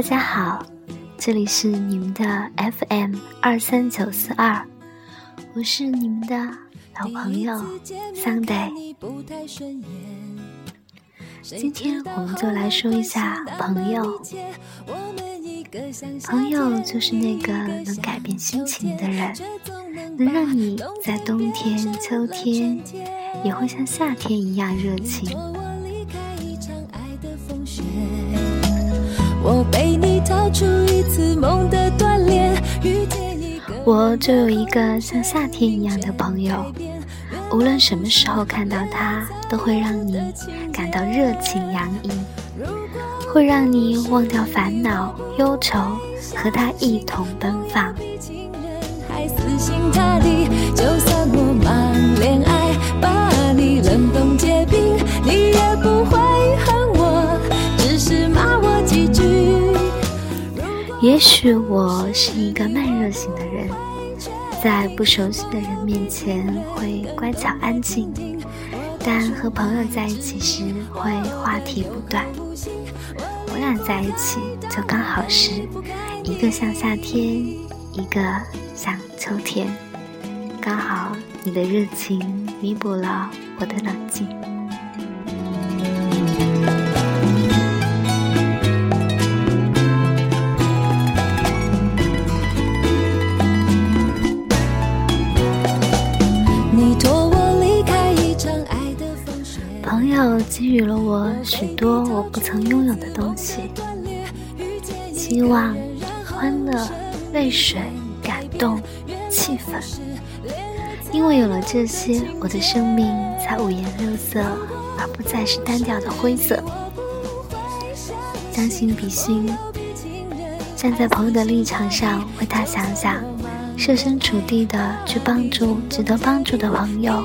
大家好，这里是你们的 FM 二三九四二，我是你们的老朋友 Sunday。今天我们就来说一下朋友。朋友就是那个能改变心情的人，能让你在冬天、秋天也会像夏天一样热情。我我就有一个像夏天一样的朋友，无论什么时候看到他，都会让你感到热情洋溢，会让你忘掉烦恼忧愁，和他一同奔放。也许我是一个慢热型的人，在不熟悉的人面前会乖巧安静，但和朋友在一起时会话题不断。我俩在一起就刚好是一个像夏天，一个像秋天，刚好你的热情弥补了我的冷静。朋友给予了我许多我不曾拥有的东西，希望、欢乐、泪水、感动、气氛。因为有了这些，我的生命才五颜六色，而不再是单调的灰色。将心比心，站在朋友的立场上为他想想，设身处地的去帮助值得帮助的朋友。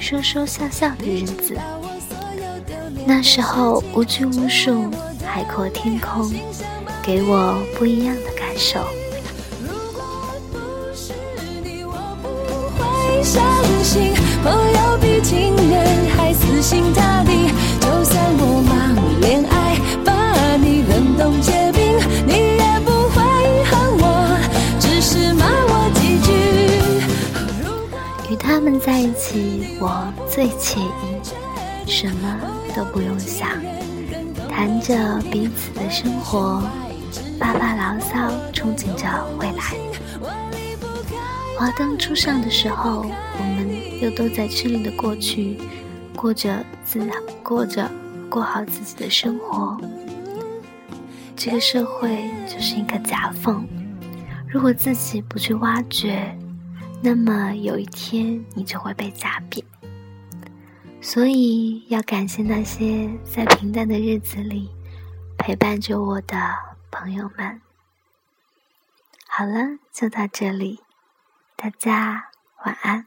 说说笑笑的日子，那时候无拘无束，海阔天空，给我不一样的感受。朋友与他们在一起。我最惬意，什么都不用想，谈着彼此的生活，发发牢骚，憧憬着未来。华灯初上的时候，我们又都在吃力的过去，过着自过着过好自己的生活。这个社会就是一个夹缝，如果自己不去挖掘，那么有一天你就会被砸扁。所以要感谢那些在平淡的日子里陪伴着我的朋友们。好了，就到这里，大家晚安。